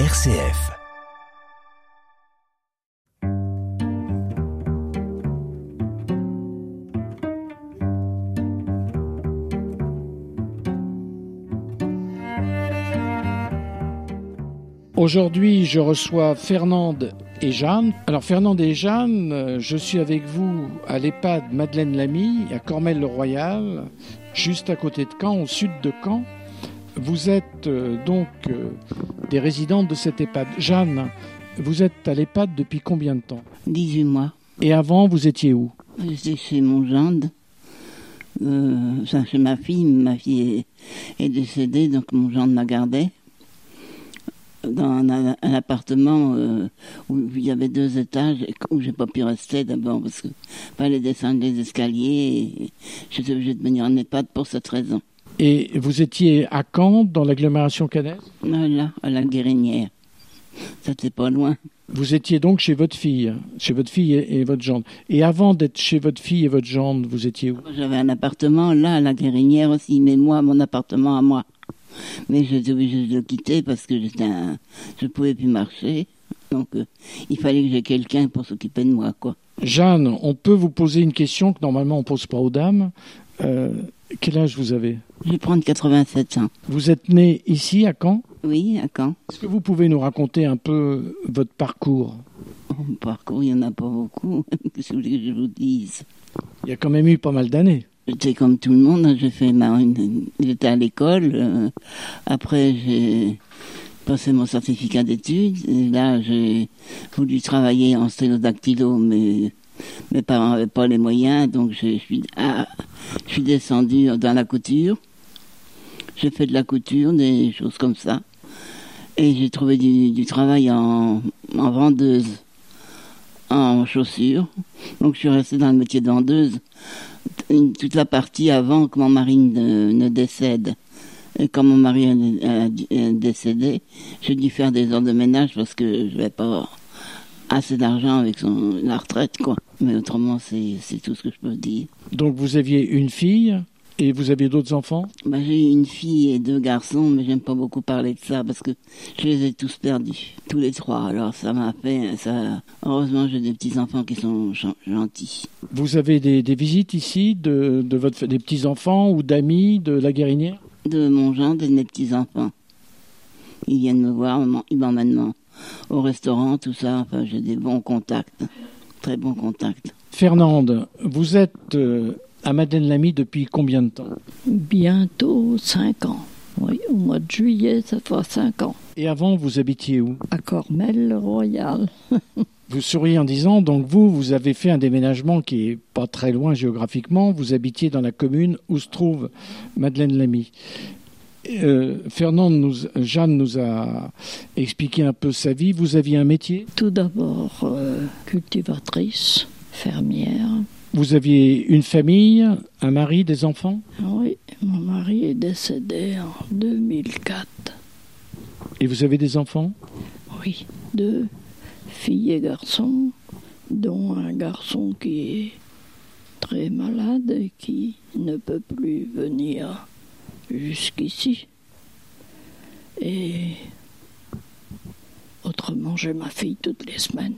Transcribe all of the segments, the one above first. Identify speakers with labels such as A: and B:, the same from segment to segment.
A: RCF.
B: Aujourd'hui, je reçois Fernande et Jeanne. Alors, Fernande et Jeanne, euh, je suis avec vous à l'EHPAD Madeleine Lamy, à Cormel-le-Royal, juste à côté de Caen, au sud de Caen. Vous êtes euh, donc euh, des résidentes de cette EHPAD. Jeanne, vous êtes à l'EHPAD depuis combien de temps?
C: 18 mois.
B: Et avant, vous étiez où?
C: J'étais chez mon gendre. Euh, enfin, chez ma fille. Ma fille est, est décédée, donc mon gendre m'a gardée. Dans un, un appartement euh, où il y avait deux étages et où j'ai pas pu rester d'abord parce que fallait descendre les escaliers j'étais obligée de venir en EHPAD pour cette raison.
B: Et vous étiez à Caen, dans l'agglomération canaise?
C: Là, à la Guérinière. Ça, c'est pas loin.
B: Vous étiez donc chez votre fille, chez votre fille et, et votre gendre. Et avant d'être chez votre fille et votre gendre, vous étiez où?
C: J'avais un appartement là, à la Guérinière aussi, mais moi, mon appartement à moi. Mais j'étais obligée de le quitter parce que j'étais un... je pouvais plus marcher. Donc, euh, il fallait que j'ai quelqu'un pour s'occuper de moi, quoi.
B: Jeanne, on peut vous poser une question que normalement on pose pas aux dames. Euh, quel âge vous avez
C: Je vais prendre 87 ans.
B: Vous êtes née ici à Caen
C: Oui, à Caen.
B: Est-ce que vous pouvez nous raconter un peu votre parcours?
C: Mon parcours, il n'y en a pas beaucoup. Qu'est-ce que vous voulez que je vous dise?
B: Il y a quand même eu pas mal d'années.
C: J'étais comme tout le monde, hein, j'ai fait ma... J'étais à l'école. euh, après, j'ai passé mon certificat d'études. Et là, j'ai voulu travailler en sténodactylo, mais mes parents n'avaient pas les moyens, donc je suis, ah, je suis descendue dans la couture. J'ai fait de la couture, des choses comme ça. Et j'ai trouvé du, travail en, en vendeuse, en chaussures. Donc je suis restée dans le métier de vendeuse toute la partie avant que mon mari ne, ne décède. Et quand mon mari a décédé, j'ai dû faire des heures de ménage parce que je n'avais pas assez d'argent avec son, la retraite, quoi. Mais autrement, c'est c'est tout ce que je peux dire.
B: Donc vous aviez une fille et vous aviez d'autres enfants?
C: Bah, j'ai une fille et deux garçons, mais j'aime pas beaucoup parler de ça parce que je les ai tous perdus, tous les trois. Alors ça m'a fait, ça. Heureusement, j'ai des petits enfants qui sont gen- gentils.
B: Vous avez des, des visites ici de, de votre, des petits-enfants ou d'amis de la Guérinière?
C: De mon gendre et de mes petits enfants. Ils viennent me voir, ils m'emmènent au restaurant, tout ça. Enfin, j'ai des bons contacts, très bons contacts.
B: Fernande, vous êtes euh, à Madeleine Lamy depuis combien de temps?
D: Bientôt 5 ans. Oui, au mois de juillet, ça fera 5 ans.
B: Et avant, vous habitiez où?
D: À Cormel-le-Royal.
B: Vous souriez en disant, donc vous, vous avez fait un déménagement qui est pas très loin géographiquement. Vous habitiez dans la commune où se trouve Madeleine Lamy. Euh, Fernande, nous, Jeanne nous a expliqué un peu sa vie. Vous aviez un métier?
D: Tout d'abord, euh, cultivatrice, fermière.
B: Vous aviez une famille, un mari, des enfants?
D: Oui, mon mari est décédé en 2004.
B: Et vous avez des enfants?
D: Oui, deux filles et garçons, dont un garçon qui est très malade et qui ne peut plus venir jusqu'ici. Et autrement, j'ai ma fille toutes les semaines.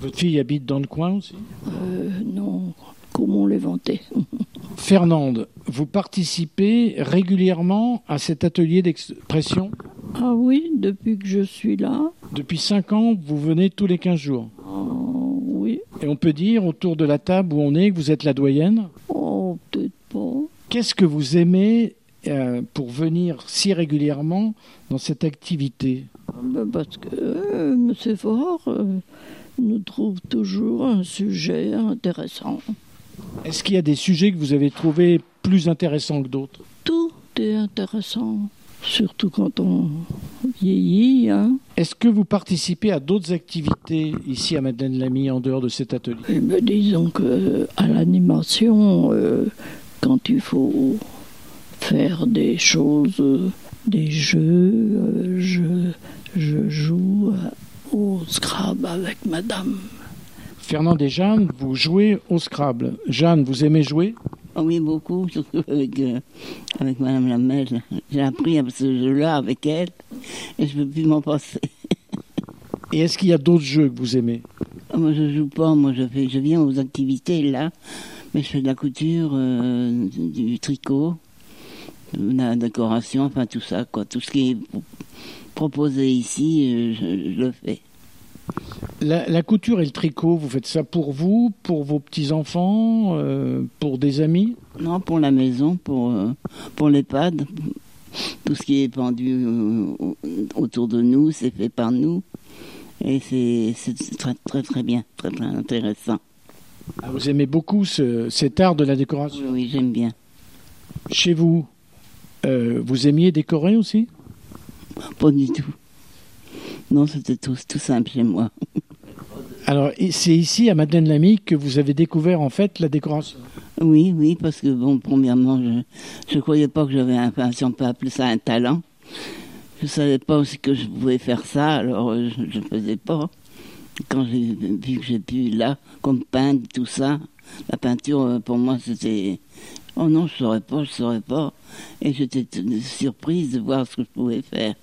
B: Votre fille habite dans le coin aussi?
D: Euh, non, comment les vanter
B: Fernande, vous participez régulièrement à cet atelier d'expression?
D: Ah oui, depuis que je suis là,
B: Depuis 5 ans, vous venez tous les 15 jours.
D: oh, oui,
B: Et on peut dire, autour de la table où on est, que vous êtes la doyenne? Qu'est-ce que vous aimez euh, pour venir si régulièrement dans cette activité?
D: Ben, Parce que euh, M. Faure euh, nous trouve toujours un sujet intéressant.
B: Est-ce qu'il y a des sujets que vous avez trouvés plus intéressants que d'autres?
D: Tout est intéressant, surtout quand on vieillit. Hein.
B: Est-ce que vous participez à d'autres activités ici à Madeleine Lamy en dehors de cet atelier?
D: Et ben, disons que à l'animation, euh, quand il faut faire des choses, des jeux, euh, je, je joue au Scrabble avec madame.
B: Fernande et Jeanne, vous jouez au Scrabble. Jeanne, vous aimez jouer?
C: Ah oui, beaucoup, surtout avec, euh, avec Madame Lamel. J'ai appris à ce jeu-là avec elle et je ne peux plus m'en passer.
B: Et est-ce qu'il y a d'autres jeux que vous aimez?
C: Ah, Moi, je joue pas. Moi, je, fais, je viens aux activités là, mais je fais de la couture, euh, du tricot, de la décoration, enfin tout ça, quoi. Tout ce qui est pro- proposé ici, euh, je, je le fais.
B: la, la couture et le tricot, vous faites ça pour vous, pour vos petits-enfants, euh, pour des amis?
C: Non, pour la maison, pour, euh, pour l'EHPAD. Tout ce qui est pendu euh, au- autour de nous, c'est fait par nous. Et c'est très, très, très bien, très, très intéressant.
B: Ah, Vous aimez beaucoup ce- cet art de la décoration
C: Oui, oui, j'aime bien.
B: Chez vous, euh, vous aimiez décorer aussi?
C: Pas du tout. Non, c'était tout, tout simple chez moi.
B: Alors, c'est ici, à Madeleine-Lamy, que vous avez découvert en fait la décoration?
C: Oui, oui, parce que, bon, premièrement, je ne croyais pas que j'avais un, si on peut appeler ça un talent. Je savais pas aussi que je pouvais faire ça, alors euh, je ne faisais pas. Quand j'ai vu que j'ai pu, là, comme peindre, tout ça, la peinture, euh, pour moi, c'était... Oh non, je saurais pas, je saurais pas. Et j'étais surprise de voir ce que je pouvais faire.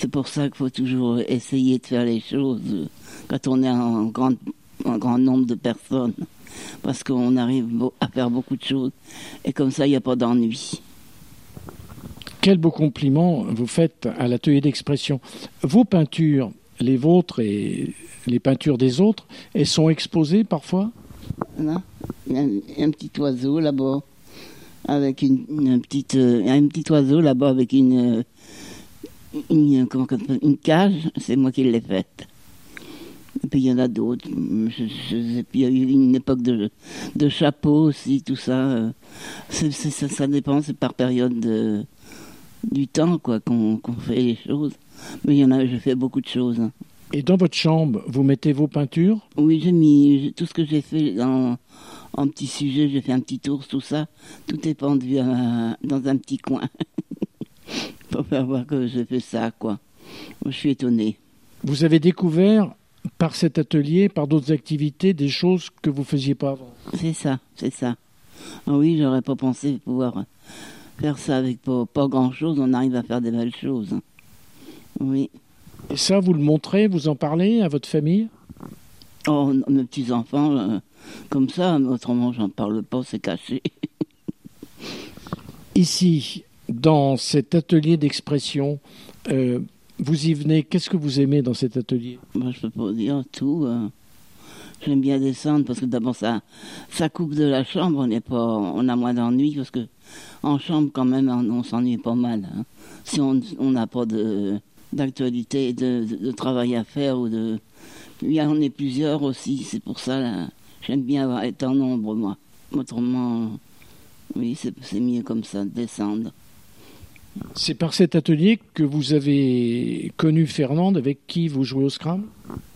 C: C'est pour ça qu'il faut toujours essayer de faire les choses euh, quand on est en grand, en grand nombre de personnes. Parce qu'on arrive à faire beaucoup de choses. Et comme ça, il n'y a pas d'ennui.
B: Quel beau compliment vous faites à l'atelier d'expression. Vos peintures, les vôtres et les peintures des autres, elles sont exposées parfois?
C: Là, il y a un, petit oiseau là-bas. Avec une, petite, euh, un petit oiseau là-bas avec une, euh, appelle, une cage. C'est moi qui l'ai faite. Et puis il y en a d'autres. Plus, il y a eu une époque de, de chapeau aussi, tout ça. euh. C'est- ça, ça dépend, c'est par période de, du temps quoi qu'on qu'on fait les choses. Mais il y en a, je fais beaucoup de choses.
B: Et dans votre chambre, vous mettez vos peintures?
C: Oui, j'ai mis j'ai- tout ce que j'ai fait en, en petit sujet, j'ai fait un petit ours, tout ça. Tout est pendu à- dans un petit coin. Pour faire voir que j'ai fait ça, quoi. Je suis étonnée.
B: Vous avez découvert par cet atelier, par d'autres activités, des choses que vous faisiez pas avant.
C: C'est ça, c'est ça. Ah oui, j'aurais pas pensé pouvoir faire ça avec pas, pas grand-chose. On arrive à faire des belles choses. Hein. Oui.
B: Et ça, vous le montrez, vous en parlez à votre famille?
C: Oh, mes petits-enfants, euh, comme ça, autrement, j'en parle pas, c'est caché.
B: Ici, dans cet atelier d'expression, euh, vous y venez, qu'est-ce que vous aimez dans cet atelier?
C: Moi, je peux pas dire tout. euh. J'aime bien descendre parce que d'abord ça, ça coupe de la chambre. On n'est pas, on a moins d'ennuis parce que en chambre quand même on, on s'ennuie pas mal. hein. Si on on n'a pas de d'actualité, de, de, de travail à faire ou de, il y en est plusieurs aussi. C'est pour ça là, j'aime bien avoir, être en nombre moi. Autrement, oui, c'est mieux comme ça, de descendre.
B: C'est par cet atelier que vous avez connu Fernande, avec qui vous jouez au Scrabble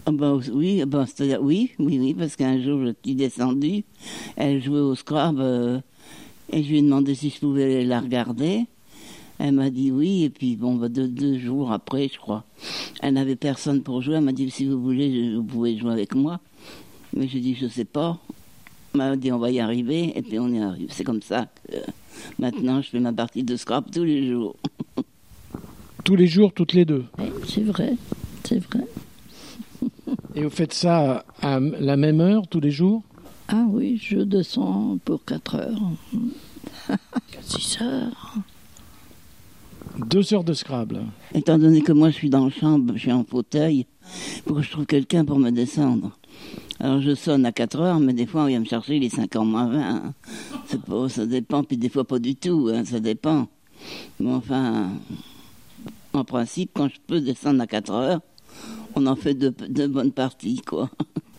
C: Ah bah, oui, ah bah, oui, oui, oui, parce qu'un jour, je suis descendue, elle jouait au Scrabble, euh, et je lui ai demandé si je pouvais la regarder. Elle m'a dit oui, et puis bon, bah, deux, deux jours après, je crois, elle n'avait personne pour jouer. Elle m'a dit si vous voulez, je- vous pouvez jouer avec moi. Mais j'ai dit je sais pas. Elle m'a dit on va y arriver, et puis on y arrive. C'est comme ça que maintenant je fais ma partie de Scrabble tous les jours.
B: Tous les jours, toutes les deux.
D: Oui, c'est vrai, c'est vrai.
B: Et vous faites ça à la même heure, tous les jours?
D: Ah oui, je descends pour 4 heures. 6 heures.
B: Deux heures de Scrabble.
C: Étant donné que moi je suis dans la chambre, je suis en fauteuil, pour que je trouve quelqu'un pour me descendre. Alors je sonne à 4 heures, mais des fois on vient me chercher les 5 heures moins 20. hein. Ça dépend, puis des fois pas du tout, hein, ça dépend. Mais enfin, en principe, quand je peux descendre à 4 heures, on en fait deux, deux bonnes parties, quoi.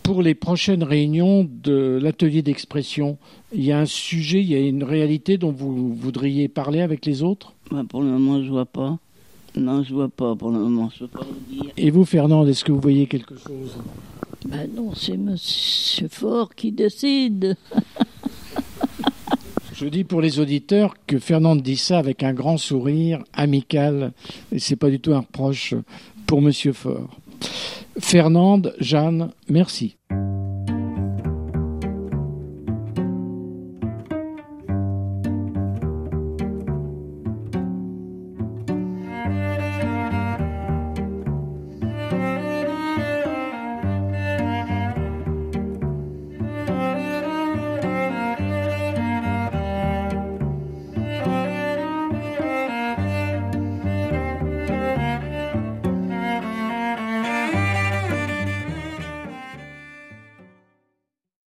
B: Pour les prochaines réunions de l'atelier d'expression, il y a un sujet, il y a une réalité dont vous voudriez parler avec les autres?
C: Bah, pour le moment, je vois pas. Non, je vois pas pour le moment, je peux pas vous dire.
B: Et vous, Fernande, est-ce que vous voyez quelque chose?
D: Ben non, c'est Monsieur Fort qui décide.
B: Je dis pour les auditeurs que Fernande dit ça avec un grand sourire amical, et c'est pas du tout un reproche pour Monsieur Fort. Fernande, Jeanne, merci.